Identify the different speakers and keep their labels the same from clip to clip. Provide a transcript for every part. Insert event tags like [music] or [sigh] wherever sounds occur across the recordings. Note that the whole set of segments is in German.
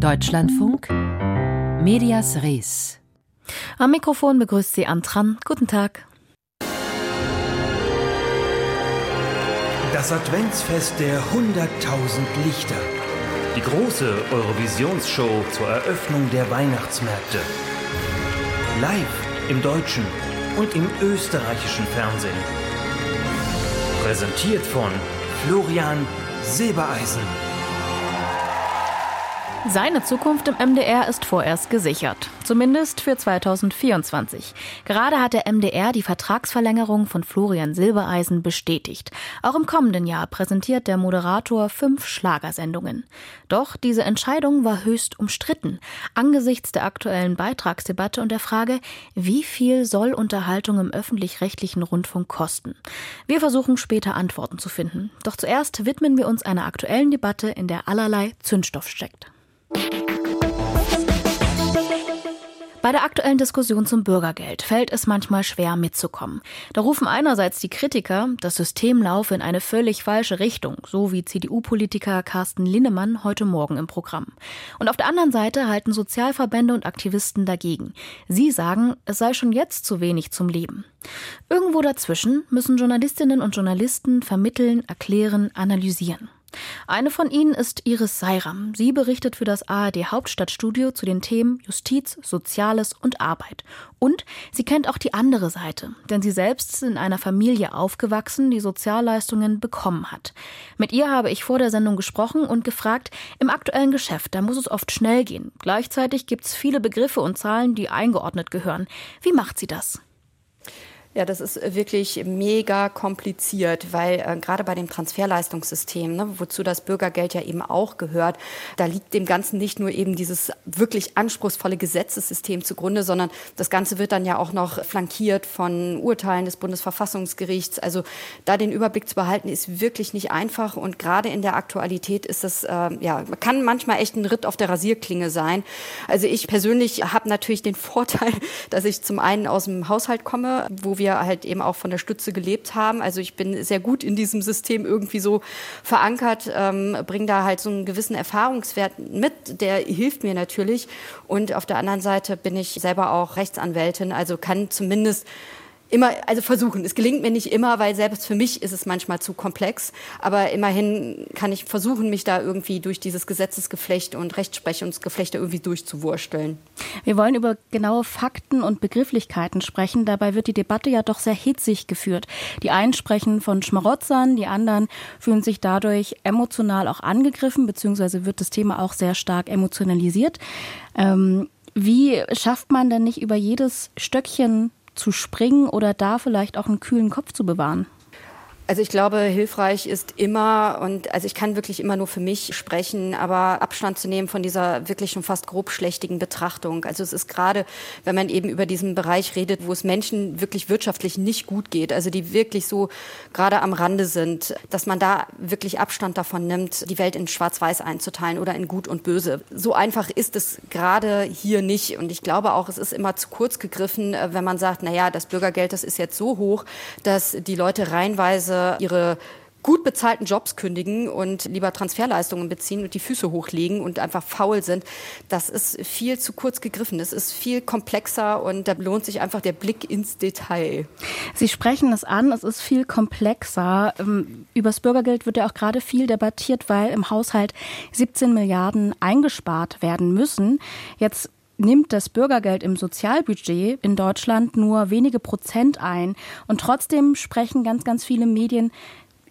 Speaker 1: Deutschlandfunk Medias Res.
Speaker 2: Am Mikrofon begrüßt sie Antran. Guten Tag.
Speaker 3: Das Adventsfest der 100.000 Lichter. Die große Eurovisionsshow zur Eröffnung der Weihnachtsmärkte. Live im deutschen und im österreichischen Fernsehen. Präsentiert von Florian Silbereisen.
Speaker 2: Seine Zukunft im MDR ist vorerst gesichert, zumindest für 2024. Gerade hat der MDR die Vertragsverlängerung von Florian Silbereisen bestätigt. Auch im kommenden Jahr präsentiert der Moderator fünf Schlagersendungen. Doch diese Entscheidung war höchst umstritten, angesichts der aktuellen Beitragsdebatte und der Frage, wie viel soll Unterhaltung im öffentlich-rechtlichen Rundfunk kosten? Wir versuchen später Antworten zu finden. Doch zuerst widmen wir uns einer aktuellen Debatte, in der allerlei Zündstoff steckt. Bei der aktuellen Diskussion zum Bürgergeld fällt es manchmal schwer mitzukommen. Da rufen einerseits die Kritiker, das System laufe in eine völlig falsche Richtung, so wie CDU-Politiker Carsten Linnemann heute Morgen im Programm. Und auf der anderen Seite halten Sozialverbände und Aktivisten dagegen. Sie sagen, es sei schon jetzt zu wenig zum Leben. Irgendwo dazwischen müssen Journalistinnen und Journalisten vermitteln, erklären, analysieren. Eine von ihnen ist Iris Seiram. Sie berichtet für das ARD Hauptstadtstudio zu den Themen Justiz, Soziales und Arbeit. Und sie kennt auch die andere Seite, denn sie selbst ist in einer Familie aufgewachsen, die Sozialleistungen bekommen hat. Mit ihr habe ich vor der Sendung gesprochen und gefragt, im aktuellen Geschäft, da muss es oft schnell gehen. Gleichzeitig gibt es viele Begriffe und Zahlen, die eingeordnet gehören. Wie macht sie das?
Speaker 4: Ja, das ist wirklich mega kompliziert, weil äh, gerade bei dem Transferleistungssystem, ne, wozu das Bürgergeld ja eben auch gehört, da liegt dem Ganzen nicht nur eben dieses wirklich anspruchsvolle Gesetzessystem zugrunde, sondern das Ganze wird dann ja auch noch flankiert von Urteilen des Bundesverfassungsgerichts. Also da den Überblick zu behalten, ist wirklich nicht einfach und gerade in der Aktualität ist das, äh, ja, kann manchmal echt ein Ritt auf der Rasierklinge sein. Also ich persönlich habe natürlich den [laughs] Vorteil, dass ich zum einen aus dem Haushalt komme, wo wir halt eben auch von der Stütze gelebt haben. Also ich bin sehr gut in diesem System irgendwie so verankert, ähm, bringe da halt so einen gewissen Erfahrungswert mit, der hilft mir natürlich. Und auf der anderen Seite bin ich selber auch Rechtsanwältin, also kann zumindest immer, also versuchen. Es gelingt mir nicht immer, weil selbst für mich ist es manchmal zu komplex. Aber immerhin kann ich versuchen, mich da irgendwie durch dieses Gesetzesgeflecht und Rechtsprechungsgeflechte irgendwie durchzuwursteln.
Speaker 2: Wir wollen über genaue Fakten und Begrifflichkeiten sprechen. Dabei wird die Debatte ja doch sehr hitzig geführt. Die einen sprechen von Schmarotzern, die anderen fühlen sich dadurch emotional auch angegriffen, beziehungsweise wird das Thema auch sehr stark emotionalisiert. Ähm, wie schafft man denn nicht über jedes Stöckchen zu springen oder da vielleicht auch einen kühlen Kopf zu bewahren?
Speaker 4: Also ich glaube, hilfreich ist immer, und also ich kann wirklich immer nur für mich sprechen, aber Abstand zu nehmen von dieser wirklich schon fast grobschlächtigen Betrachtung. Also es ist gerade, wenn man eben über diesen Bereich redet, wo es Menschen wirklich wirtschaftlich nicht gut geht, also die wirklich so gerade am Rande sind, dass man da wirklich Abstand davon nimmt, die Welt in Schwarz-Weiß einzuteilen oder in Gut und Böse. So einfach ist es gerade hier nicht. Und ich glaube auch, es ist immer zu kurz gegriffen, äh, wenn man sagt, na ja, das Bürgergeld, das ist jetzt so hoch, dass die Leute ihre gut bezahlten Jobs kündigen und lieber Transferleistungen beziehen und die Füße hochlegen und einfach faul sind, das ist viel zu kurz gegriffen. Das ist viel komplexer und da lohnt sich einfach der Blick ins Detail.
Speaker 2: Sie sprechen es an, es ist viel komplexer. Ähm, übers Bürgergeld wird ja auch gerade viel debattiert, weil im Haushalt 17 Milliarden eingespart werden müssen. Jetzt nimmt das Bürgergeld im Sozialbudget in Deutschland nur wenige Prozent ein. Und trotzdem sprechen ganz, ganz viele Medien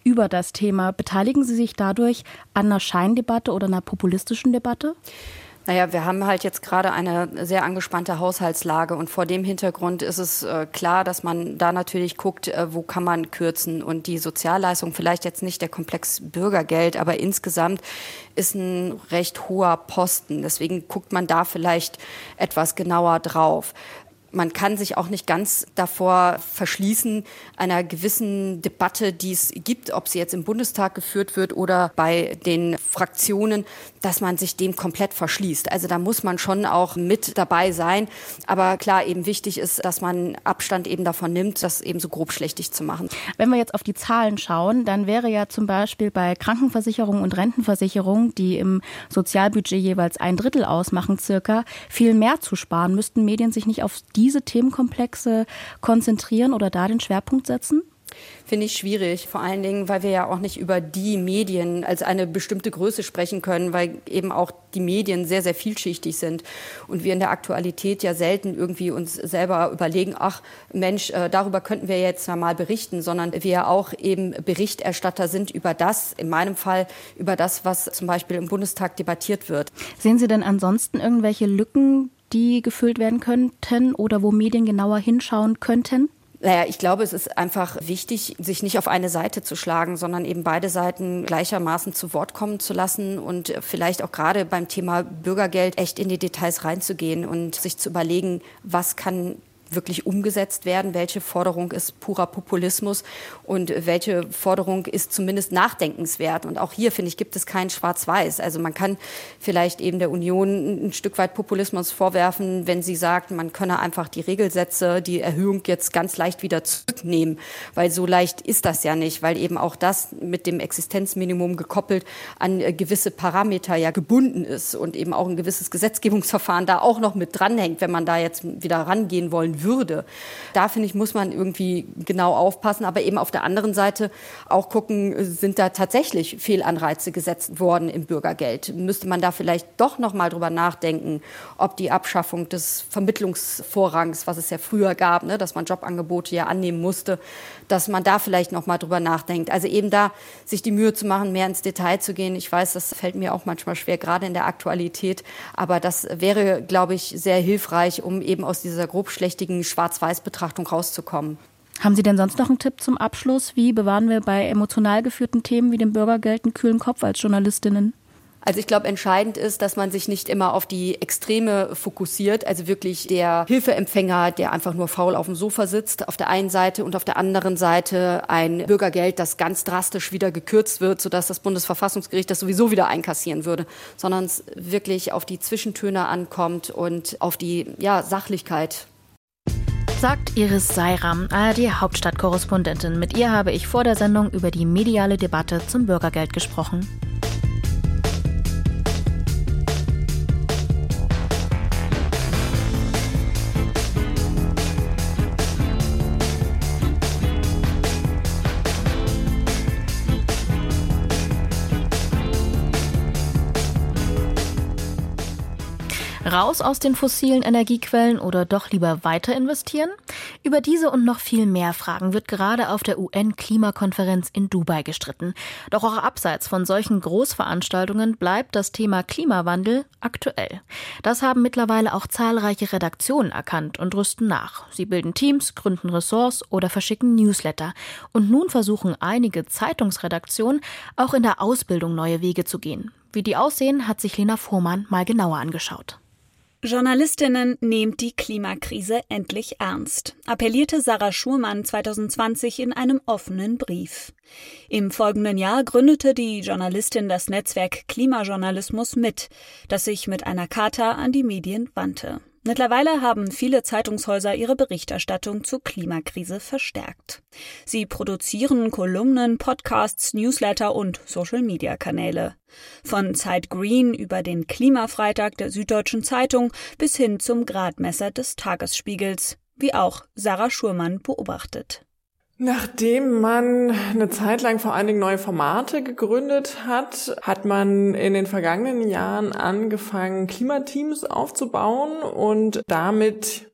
Speaker 2: über das Thema. Beteiligen Sie sich dadurch an einer Scheindebatte oder einer populistischen Debatte?
Speaker 4: Naja, wir haben halt jetzt gerade eine sehr angespannte Haushaltslage und vor dem Hintergrund ist es äh, klar, dass man da natürlich guckt, äh, wo kann man kürzen und die Sozialleistung, vielleicht jetzt nicht der Komplex Bürgergeld, aber insgesamt ist ein recht hoher Posten. Deswegen guckt man da vielleicht etwas genauer drauf. Man kann sich auch nicht ganz davor verschließen, einer gewissen Debatte, die es gibt, ob sie jetzt im Bundestag geführt wird oder bei den Fraktionen, dass man sich dem komplett verschließt. Also da muss man schon auch mit dabei sein. Aber klar, eben wichtig ist, dass man Abstand eben davon nimmt, das eben so grobschlächtig zu machen.
Speaker 2: Wenn wir jetzt auf die Zahlen schauen, dann wäre ja zum Beispiel bei Krankenversicherung und Rentenversicherung, die im Sozialbudget jeweils ein Drittel ausmachen, circa, viel mehr zu sparen. Müssten Medien sich nicht auf diese Themenkomplexe konzentrieren oder da den Schwerpunkt setzen?
Speaker 4: Finde ich schwierig, vor allen Dingen, weil wir ja auch nicht über die Medien als eine bestimmte Größe sprechen können, weil eben auch die Medien sehr, sehr vielschichtig sind und wir in der Aktualität ja selten irgendwie uns selber überlegen, ach Mensch, äh, darüber könnten wir jetzt mal berichten, sondern wir auch eben Berichterstatter sind über das, in meinem Fall über das, was zum Beispiel im Bundestag debattiert wird.
Speaker 2: Sehen Sie denn ansonsten irgendwelche Lücken, die gefüllt werden könnten oder wo Medien genauer hinschauen könnten?
Speaker 4: Naja, ich glaube, es ist einfach wichtig, sich nicht auf eine Seite zu schlagen, sondern eben beide Seiten gleichermaßen zu Wort kommen zu lassen und vielleicht auch gerade beim Thema Bürgergeld echt in die Details reinzugehen und sich zu überlegen, was kann wirklich umgesetzt werden, welche Forderung ist purer Populismus und welche Forderung ist zumindest nachdenkenswert. Und auch hier, finde ich, gibt es kein Schwarz-Weiß. Also man kann vielleicht eben der Union ein Stück weit Populismus vorwerfen, wenn sie sagt, man könne einfach die Regelsätze, die Erhöhung jetzt ganz leicht wieder zurücknehmen, weil so leicht ist das ja nicht, weil eben auch das mit dem Existenzminimum gekoppelt an gewisse Parameter ja gebunden ist und eben auch ein gewisses Gesetzgebungsverfahren da auch noch mit dranhängt, wenn man da jetzt wieder rangehen wollen würde. Da finde ich, muss man irgendwie genau aufpassen, aber eben auf der anderen Seite auch gucken, sind da tatsächlich Fehlanreize gesetzt worden im Bürgergeld? Müsste man da vielleicht doch noch mal drüber nachdenken, ob die Abschaffung des Vermittlungsvorrangs, was es ja früher gab, ne, dass man Jobangebote ja annehmen musste, dass man da vielleicht noch mal drüber nachdenkt. Also eben da sich die Mühe zu machen, mehr ins Detail zu gehen. Ich weiß, das fällt mir auch manchmal schwer, gerade in der Aktualität. Aber das wäre, glaube ich, sehr hilfreich, um eben aus dieser grobschlächtigen richtigen Schwarz-Weiß-Betrachtung rauszukommen.
Speaker 2: Haben Sie denn sonst noch einen Tipp zum Abschluss? Wie bewahren wir bei emotional geführten Themen wie dem Bürgergeld einen kühlen Kopf als Journalistinnen?
Speaker 4: Also ich glaube, entscheidend ist, dass man sich nicht immer auf die Extreme fokussiert. Also wirklich der Hilfeempfänger, der einfach nur faul auf dem Sofa sitzt, auf der einen Seite und auf der anderen Seite ein Bürgergeld, das ganz drastisch wieder gekürzt wird, sodass das Bundesverfassungsgericht das sowieso wieder einkassieren würde, sondern es wirklich auf die Zwischentöne ankommt und auf die ja, Sachlichkeit
Speaker 2: sagt Iris Seiram, ARD-Hauptstadtkorrespondentin. Mit ihr habe ich vor der Sendung über die mediale Debatte zum Bürgergeld gesprochen. Raus aus den fossilen Energiequellen oder doch lieber weiter investieren? Über diese und noch viel mehr Fragen wird gerade auf der UN-Klimakonferenz in Dubai gestritten. Doch auch abseits von solchen Großveranstaltungen bleibt das Thema Klimawandel aktuell. Das haben mittlerweile auch zahlreiche Redaktionen erkannt und rüsten nach. Sie bilden Teams, gründen Ressorts oder verschicken Newsletter. Und nun versuchen einige Zeitungsredaktionen auch in der Ausbildung neue Wege zu gehen. Wie die aussehen, hat sich Lena Fuhrmann mal genauer angeschaut.
Speaker 5: Journalistinnen nehmt die Klimakrise endlich ernst, appellierte Sarah Schurmann 2020 in einem offenen Brief. Im folgenden Jahr gründete die Journalistin das Netzwerk Klimajournalismus mit, das sich mit einer Charta an die Medien wandte. Mittlerweile haben viele Zeitungshäuser ihre Berichterstattung zur Klimakrise verstärkt. Sie produzieren Kolumnen, Podcasts, Newsletter und Social-Media-Kanäle. Von Zeit Green über den Klimafreitag der Süddeutschen Zeitung bis hin zum Gradmesser des Tagesspiegels, wie auch Sarah Schurmann beobachtet.
Speaker 6: Nachdem man eine Zeit lang vor allen Dingen neue Formate gegründet hat, hat man in den vergangenen Jahren angefangen, Klimateams aufzubauen und damit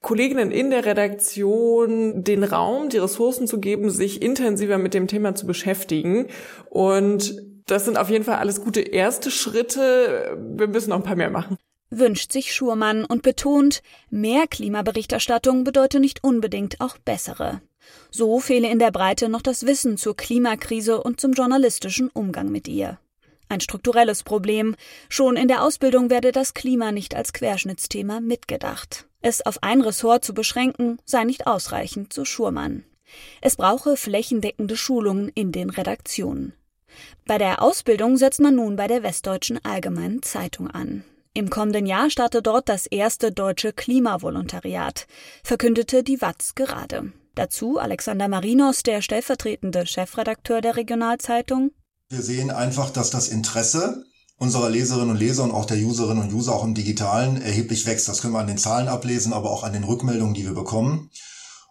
Speaker 6: Kolleginnen in der Redaktion den Raum, die Ressourcen zu geben, sich intensiver mit dem Thema zu beschäftigen. Und das sind auf jeden Fall alles gute erste Schritte. Wir müssen noch ein paar mehr machen
Speaker 5: wünscht sich Schurmann und betont, mehr Klimaberichterstattung bedeutet nicht unbedingt auch bessere. So fehle in der Breite noch das Wissen zur Klimakrise und zum journalistischen Umgang mit ihr. Ein strukturelles Problem. Schon in der Ausbildung werde das Klima nicht als Querschnittsthema mitgedacht. Es auf ein Ressort zu beschränken, sei nicht ausreichend, so Schurmann. Es brauche flächendeckende Schulungen in den Redaktionen. Bei der Ausbildung setzt man nun bei der Westdeutschen Allgemeinen Zeitung an. Im kommenden Jahr startet dort das erste deutsche Klimavolontariat, verkündete die Watz gerade. Dazu Alexander Marinos, der stellvertretende Chefredakteur der Regionalzeitung.
Speaker 7: Wir sehen einfach, dass das Interesse unserer Leserinnen und Leser und auch der Userinnen und User auch im Digitalen erheblich wächst. Das können wir an den Zahlen ablesen, aber auch an den Rückmeldungen, die wir bekommen.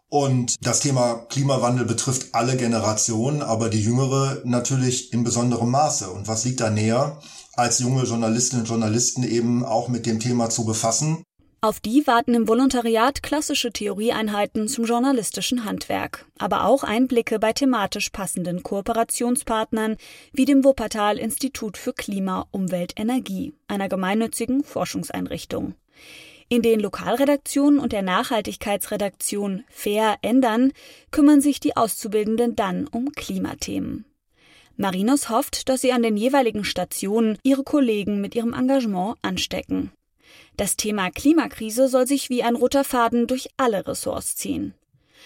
Speaker 7: Und das Thema Klimawandel betrifft alle Generationen, aber die jüngere natürlich in besonderem Maße. Und was liegt da näher, als junge Journalistinnen und Journalisten eben auch mit dem Thema zu befassen.
Speaker 5: Auf die warten im Volontariat klassische Theorieeinheiten zum journalistischen Handwerk, aber auch Einblicke bei thematisch passenden Kooperationspartnern wie dem Wuppertal Institut für Klima, Umwelt, Energie, einer gemeinnützigen Forschungseinrichtung. In den Lokalredaktionen und der Nachhaltigkeitsredaktion Fair ändern kümmern sich die Auszubildenden dann um Klimathemen. Marinos hofft, dass sie an den jeweiligen Stationen ihre Kollegen mit ihrem Engagement anstecken. Das Thema Klimakrise soll sich wie ein roter Faden durch alle Ressorts ziehen.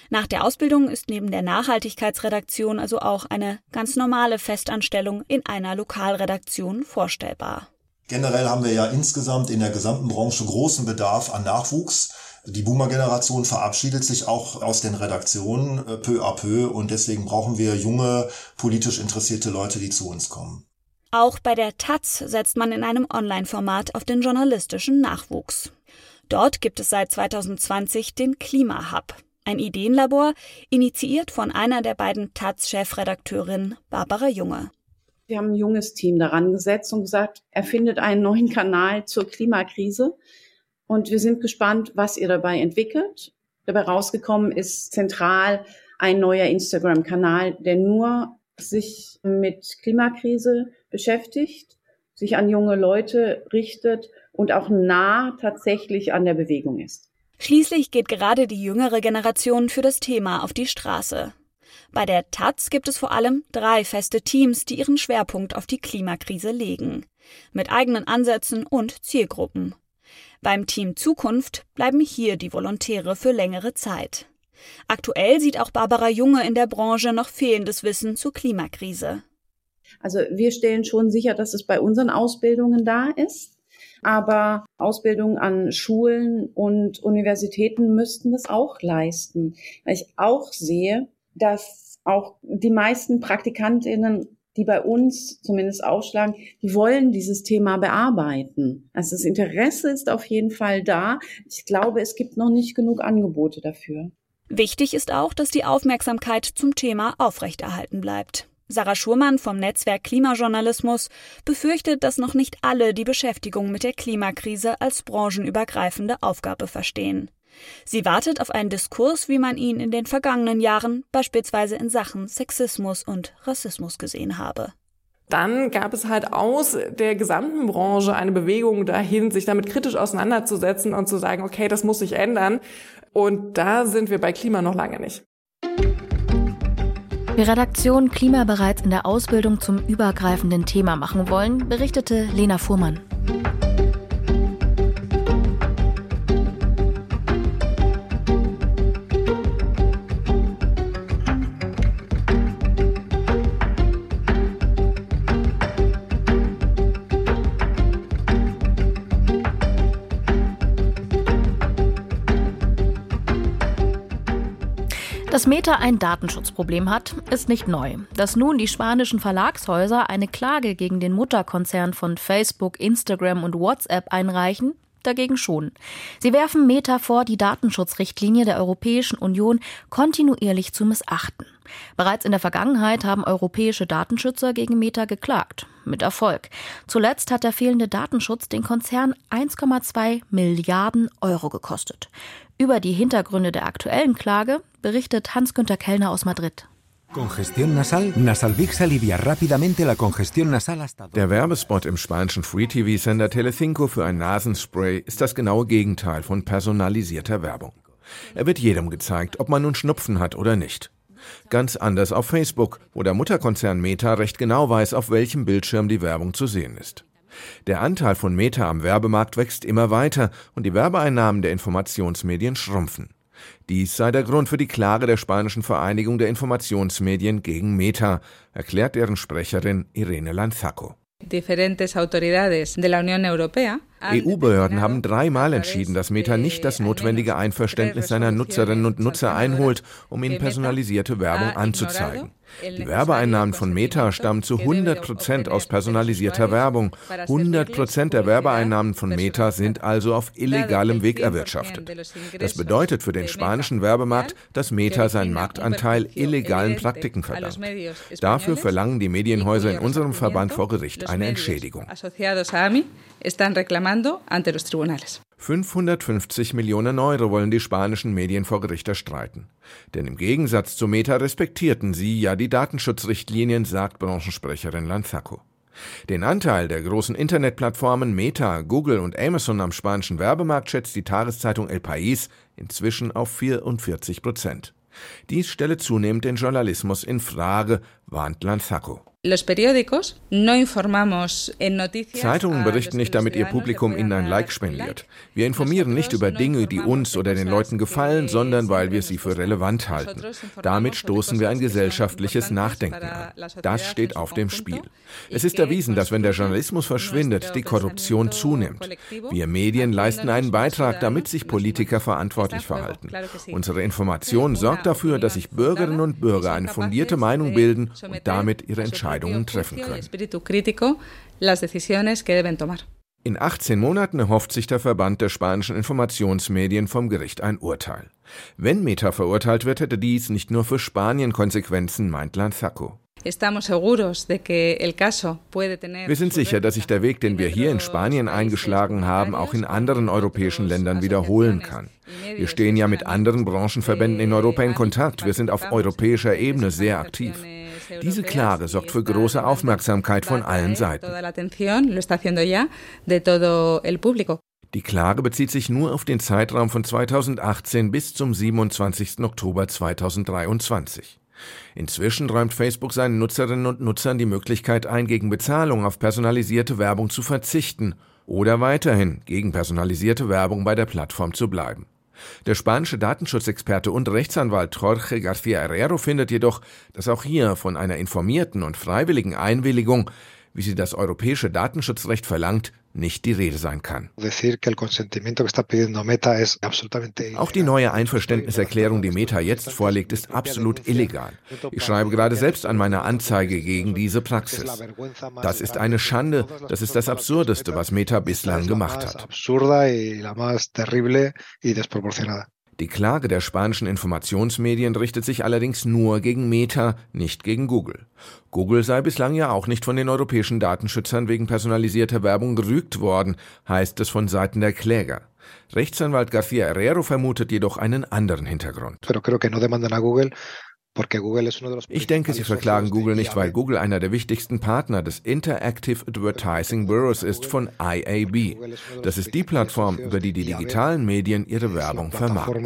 Speaker 5: Nach der Ausbildung ist neben der Nachhaltigkeitsredaktion also auch eine ganz normale Festanstellung in einer Lokalredaktion vorstellbar.
Speaker 7: Generell haben wir ja insgesamt in der gesamten Branche großen Bedarf an Nachwuchs. Die Boomer-Generation verabschiedet sich auch aus den Redaktionen äh, peu à peu und deswegen brauchen wir junge, politisch interessierte Leute, die zu uns kommen.
Speaker 5: Auch bei der Taz setzt man in einem Online-Format auf den journalistischen Nachwuchs. Dort gibt es seit 2020 den Klima-Hub, ein Ideenlabor, initiiert von einer der beiden Taz-Chefredakteurinnen, Barbara Junge.
Speaker 8: Wir haben ein junges Team daran gesetzt und gesagt, erfindet einen neuen Kanal zur Klimakrise. Und wir sind gespannt, was ihr dabei entwickelt. Dabei rausgekommen ist zentral ein neuer Instagram-Kanal, der nur sich mit Klimakrise beschäftigt, sich an junge Leute richtet und auch nah tatsächlich an der Bewegung ist.
Speaker 5: Schließlich geht gerade die jüngere Generation für das Thema auf die Straße. Bei der Taz gibt es vor allem drei feste Teams, die ihren Schwerpunkt auf die Klimakrise legen. Mit eigenen Ansätzen und Zielgruppen. Beim Team Zukunft bleiben hier die Volontäre für längere Zeit. Aktuell sieht auch Barbara Junge in der Branche noch fehlendes Wissen zur Klimakrise.
Speaker 8: Also wir stellen schon sicher, dass es bei unseren Ausbildungen da ist. Aber Ausbildungen an Schulen und Universitäten müssten das auch leisten. Weil ich auch sehe, dass auch die meisten Praktikantinnen die bei uns zumindest aufschlagen, die wollen dieses Thema bearbeiten. Also das Interesse ist auf jeden Fall da. Ich glaube, es gibt noch nicht genug Angebote dafür.
Speaker 5: Wichtig ist auch, dass die Aufmerksamkeit zum Thema aufrechterhalten bleibt. Sarah Schurmann vom Netzwerk Klimajournalismus befürchtet, dass noch nicht alle die Beschäftigung mit der Klimakrise als branchenübergreifende Aufgabe verstehen. Sie wartet auf einen Diskurs, wie man ihn in den vergangenen Jahren beispielsweise in Sachen Sexismus und Rassismus gesehen habe.
Speaker 6: Dann gab es halt aus der gesamten Branche eine Bewegung dahin, sich damit kritisch auseinanderzusetzen und zu sagen, okay, das muss sich ändern. Und da sind wir bei Klima noch lange nicht.
Speaker 2: Wie Redaktion Klima bereits in der Ausbildung zum übergreifenden Thema machen wollen, berichtete Lena Fuhrmann. Dass Meta ein Datenschutzproblem hat, ist nicht neu. Dass nun die spanischen Verlagshäuser eine Klage gegen den Mutterkonzern von Facebook, Instagram und WhatsApp einreichen, dagegen schon. Sie werfen Meta vor, die Datenschutzrichtlinie der Europäischen Union kontinuierlich zu missachten. Bereits in der Vergangenheit haben europäische Datenschützer gegen Meta geklagt. Mit Erfolg. Zuletzt hat der fehlende Datenschutz den Konzern 1,2 Milliarden Euro gekostet. Über die Hintergründe der aktuellen Klage berichtet Hans-Günter Kellner aus Madrid.
Speaker 9: Der Werbespot im spanischen Free-TV-Sender Telecinco für ein Nasenspray ist das genaue Gegenteil von personalisierter Werbung. Er wird jedem gezeigt, ob man nun Schnupfen hat oder nicht. Ganz anders auf Facebook, wo der Mutterkonzern Meta recht genau weiß, auf welchem Bildschirm die Werbung zu sehen ist. Der Anteil von Meta am Werbemarkt wächst immer weiter und die Werbeeinnahmen der Informationsmedien schrumpfen. Dies sei der Grund für die Klage der spanischen Vereinigung der Informationsmedien gegen Meta, erklärt deren Sprecherin Irene Lanzaco.
Speaker 10: Diferentes autoridades de la Unión Europea
Speaker 9: EU-Behörden haben dreimal entschieden, dass Meta nicht das notwendige Einverständnis seiner Nutzerinnen und Nutzer einholt, um ihnen personalisierte Werbung anzuzeigen. Die Werbeeinnahmen von Meta stammen zu 100 Prozent aus personalisierter Werbung. 100 Prozent der Werbeeinnahmen von Meta sind also auf illegalem Weg erwirtschaftet. Das bedeutet für den spanischen Werbemarkt, dass Meta seinen Marktanteil illegalen Praktiken verdankt. Dafür verlangen die Medienhäuser in unserem Verband vor Gericht eine Entschädigung
Speaker 10: están reclamando ante los tribunales.
Speaker 9: 550 Millionen Euro wollen die spanischen Medien vor Gericht erstreiten. Denn im Gegensatz zu Meta respektierten sie ja die Datenschutzrichtlinien, sagt Branchensprecherin Lanzaco. Den Anteil der großen Internetplattformen Meta, Google und Amazon am spanischen Werbemarkt schätzt die Tageszeitung El País inzwischen auf 44 Prozent. Dies stelle zunehmend den Journalismus in Frage, warnt Lanzaco. Zeitungen berichten nicht, damit ihr Publikum ihnen ein Like spendiert. Wir informieren nicht über Dinge, die uns oder den Leuten gefallen, sondern weil wir sie für relevant halten. Damit stoßen wir ein gesellschaftliches Nachdenken an. Das steht auf dem Spiel. Es ist erwiesen, dass wenn der Journalismus verschwindet, die Korruption zunimmt. Wir Medien leisten einen Beitrag, damit sich Politiker verantwortlich verhalten. Unsere Information sorgt dafür, dass sich Bürgerinnen und Bürger eine fundierte Meinung bilden und damit ihre Entscheidungen treffen können. In 18 Monaten erhofft sich der Verband der spanischen Informationsmedien vom Gericht ein Urteil. Wenn Meta verurteilt wird, hätte dies nicht nur für Spanien Konsequenzen, meint Lanzaco. Wir sind sicher, dass sich der Weg, den wir hier in Spanien eingeschlagen haben, auch in anderen europäischen Ländern wiederholen kann. Wir stehen ja mit anderen Branchenverbänden in Europa in Kontakt. Wir sind auf europäischer Ebene sehr aktiv. Diese Klage sorgt für große Aufmerksamkeit von allen Seiten. Die Klage bezieht sich nur auf den Zeitraum von 2018 bis zum 27. Oktober 2023. Inzwischen räumt Facebook seinen Nutzerinnen und Nutzern die Möglichkeit ein, gegen Bezahlung auf personalisierte Werbung zu verzichten oder weiterhin gegen personalisierte Werbung bei der Plattform zu bleiben. Der spanische Datenschutzexperte und Rechtsanwalt Jorge García Herrero findet jedoch, dass auch hier von einer informierten und freiwilligen Einwilligung, wie sie das europäische Datenschutzrecht verlangt, nicht die Rede sein kann. Auch die neue Einverständniserklärung, die Meta jetzt vorlegt, ist absolut illegal. Ich schreibe gerade selbst an meiner Anzeige gegen diese Praxis. Das ist eine Schande, das ist das Absurdeste, was Meta bislang gemacht hat. Die Klage der spanischen Informationsmedien richtet sich allerdings nur gegen Meta, nicht gegen Google. Google sei bislang ja auch nicht von den europäischen Datenschützern wegen personalisierter Werbung gerügt worden, heißt es von Seiten der Kläger. Rechtsanwalt García Herrero vermutet jedoch einen anderen Hintergrund. Ich denke, Sie verklagen Google nicht, weil Google einer der wichtigsten Partner des Interactive Advertising Bureaus ist von IAB. Das ist die Plattform, über die die digitalen Medien ihre Werbung vermarkten.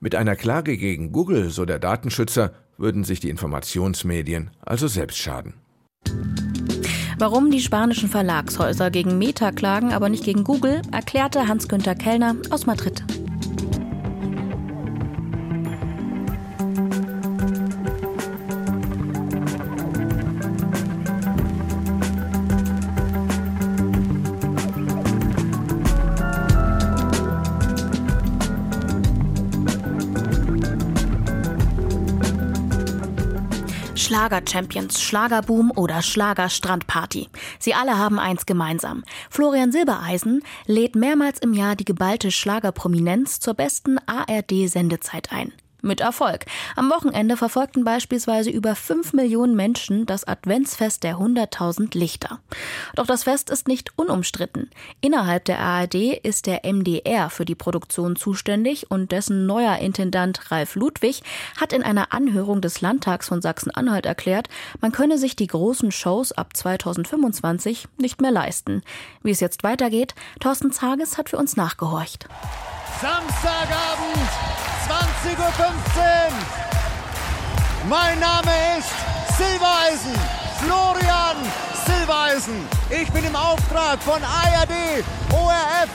Speaker 9: Mit einer Klage gegen Google, so der Datenschützer, würden sich die Informationsmedien also selbst schaden.
Speaker 2: Warum die spanischen Verlagshäuser gegen Meta klagen, aber nicht gegen Google, erklärte Hans-Günther Kellner aus Madrid. Schlager-Champions, Schlagerboom oder Schlager-Strandparty. Sie alle haben eins gemeinsam. Florian Silbereisen lädt mehrmals im Jahr die geballte Schlagerprominenz zur besten ARD-Sendezeit ein. Mit Erfolg. Am Wochenende verfolgten beispielsweise über 5 Millionen Menschen das Adventsfest der 100.000 Lichter. Doch das Fest ist nicht unumstritten. Innerhalb der ARD ist der MDR für die Produktion zuständig und dessen neuer Intendant Ralf Ludwig hat in einer Anhörung des Landtags von Sachsen-Anhalt erklärt, man könne sich die großen Shows ab 2025 nicht mehr leisten. Wie es jetzt weitergeht, Thorsten Zages hat für uns nachgehorcht.
Speaker 11: Samstagabend, 20.15 Uhr. Mein Name ist Silbereisen. Florian Silbereisen. Ich bin im Auftrag von ARD, ORF,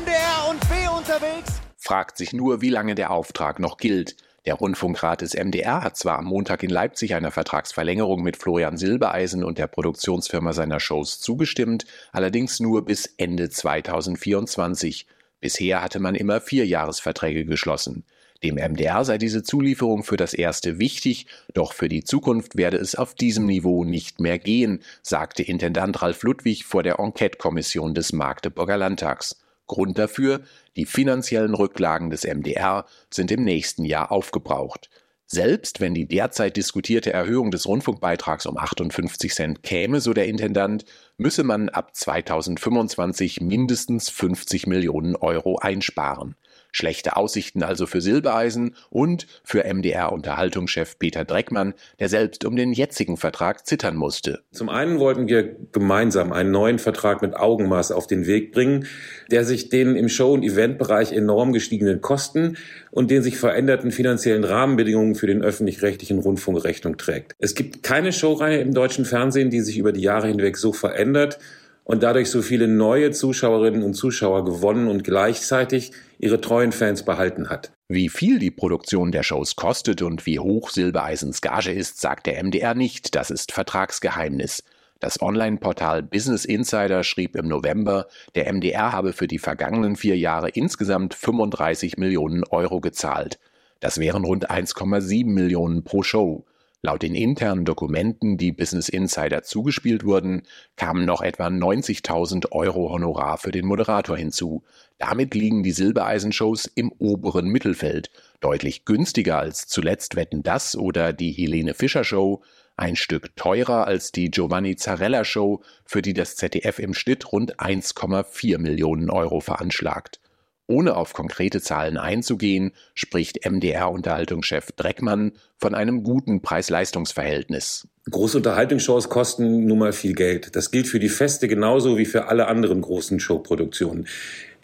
Speaker 11: MDR und B unterwegs.
Speaker 12: Fragt sich nur, wie lange der Auftrag noch gilt. Der Rundfunkrat des MDR hat zwar am Montag in Leipzig einer Vertragsverlängerung mit Florian Silbereisen und der Produktionsfirma seiner Shows zugestimmt, allerdings nur bis Ende 2024. Bisher hatte man immer Vierjahresverträge geschlossen. Dem MDR sei diese Zulieferung für das erste wichtig, doch für die Zukunft werde es auf diesem Niveau nicht mehr gehen, sagte Intendant Ralf Ludwig vor der Enquete-Kommission des Magdeburger Landtags. Grund dafür, die finanziellen Rücklagen des MDR sind im nächsten Jahr aufgebraucht. Selbst wenn die derzeit diskutierte Erhöhung des Rundfunkbeitrags um 58 Cent käme, so der Intendant, müsse man ab 2025 mindestens 50 Millionen Euro einsparen. Schlechte Aussichten also für Silbereisen und für MDR-Unterhaltungschef Peter Dreckmann, der selbst um den jetzigen Vertrag zittern musste.
Speaker 13: Zum einen wollten wir gemeinsam einen neuen Vertrag mit Augenmaß auf den Weg bringen, der sich den im Show- und Eventbereich enorm gestiegenen Kosten und den sich veränderten finanziellen Rahmenbedingungen für den öffentlich-rechtlichen Rundfunk Rechnung trägt. Es gibt keine Showreihe im deutschen Fernsehen, die sich über die Jahre hinweg so verändert und dadurch so viele neue Zuschauerinnen und Zuschauer gewonnen und gleichzeitig ihre treuen Fans behalten hat.
Speaker 12: Wie viel die Produktion der Shows kostet und wie hoch Silbereisens Gage ist, sagt der MDR nicht, das ist Vertragsgeheimnis. Das Online-Portal Business Insider schrieb im November, der MDR habe für die vergangenen vier Jahre insgesamt 35 Millionen Euro gezahlt. Das wären rund 1,7 Millionen pro Show. Laut den internen Dokumenten, die Business Insider zugespielt wurden, kamen noch etwa 90.000 Euro Honorar für den Moderator hinzu. Damit liegen die Silbereisen-Shows im oberen Mittelfeld, deutlich günstiger als zuletzt Wetten das oder die Helene Fischer Show, ein Stück teurer als die Giovanni Zarella Show, für die das ZDF im Schnitt rund 1,4 Millionen Euro veranschlagt. Ohne auf konkrete Zahlen einzugehen, spricht MDR-Unterhaltungschef Dreckmann von einem guten Preis-Leistungs-Verhältnis.
Speaker 13: Große Unterhaltungsshows kosten nun mal viel Geld. Das gilt für die Feste genauso wie für alle anderen großen Showproduktionen.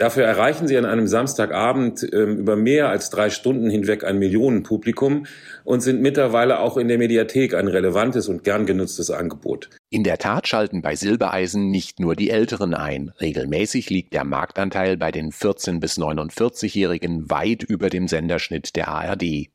Speaker 13: Dafür erreichen sie an einem Samstagabend äh, über mehr als drei Stunden hinweg ein Millionenpublikum und sind mittlerweile auch in der Mediathek ein relevantes und gern genutztes Angebot.
Speaker 12: In der Tat schalten bei Silbereisen nicht nur die Älteren ein. Regelmäßig liegt der Marktanteil bei den 14- bis 49-Jährigen weit über dem Senderschnitt der ARD.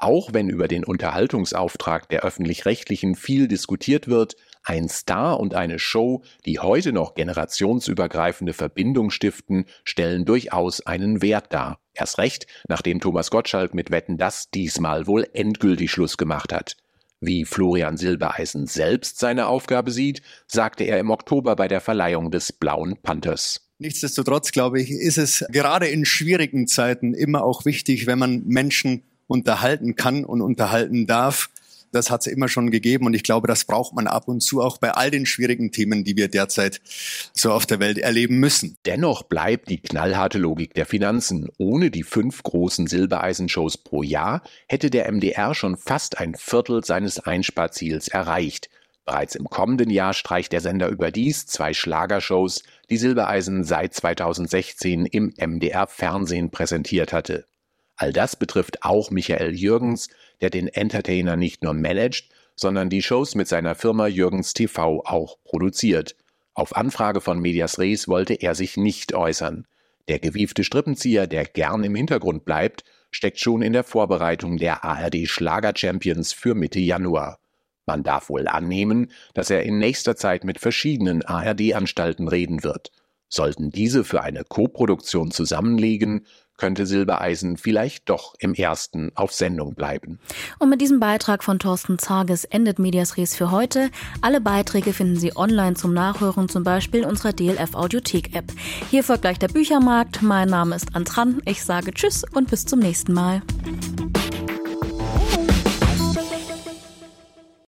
Speaker 12: Auch wenn über den Unterhaltungsauftrag der öffentlich-rechtlichen viel diskutiert wird, ein Star und eine Show, die heute noch generationsübergreifende Verbindung stiften, stellen durchaus einen Wert dar. Erst recht, nachdem Thomas Gottschalk mit Wetten das diesmal wohl endgültig Schluss gemacht hat. Wie Florian Silbereisen selbst seine Aufgabe sieht, sagte er im Oktober bei der Verleihung des Blauen Panthers.
Speaker 14: Nichtsdestotrotz, glaube ich, ist es gerade in schwierigen Zeiten immer auch wichtig, wenn man Menschen unterhalten kann und unterhalten darf, das hat es immer schon gegeben und ich glaube, das braucht man ab und zu auch bei all den schwierigen Themen, die wir derzeit so auf der Welt erleben müssen.
Speaker 12: Dennoch bleibt die knallharte Logik der Finanzen. Ohne die fünf großen Silbereisen-Shows pro Jahr hätte der MDR schon fast ein Viertel seines Einsparziels erreicht. Bereits im kommenden Jahr streicht der Sender überdies zwei Schlagershows, die Silbereisen seit 2016 im MDR Fernsehen präsentiert hatte. All das betrifft auch Michael Jürgens, der den Entertainer nicht nur managt, sondern die Shows mit seiner Firma Jürgens TV auch produziert. Auf Anfrage von Medias Res wollte er sich nicht äußern. Der gewiefte Strippenzieher, der gern im Hintergrund bleibt, steckt schon in der Vorbereitung der ARD Schlager Champions für Mitte Januar. Man darf wohl annehmen, dass er in nächster Zeit mit verschiedenen ARD-Anstalten reden wird. Sollten diese für eine Koproduktion zusammenlegen, könnte Silbereisen vielleicht doch im ersten auf Sendung bleiben.
Speaker 2: Und mit diesem Beitrag von Thorsten Zages endet Medias Res für heute. Alle Beiträge finden Sie online zum Nachhören, zum Beispiel in unserer DLF Audiothek App. Hier folgt gleich der Büchermarkt. Mein Name ist Antran. Ich sage Tschüss und bis zum nächsten Mal.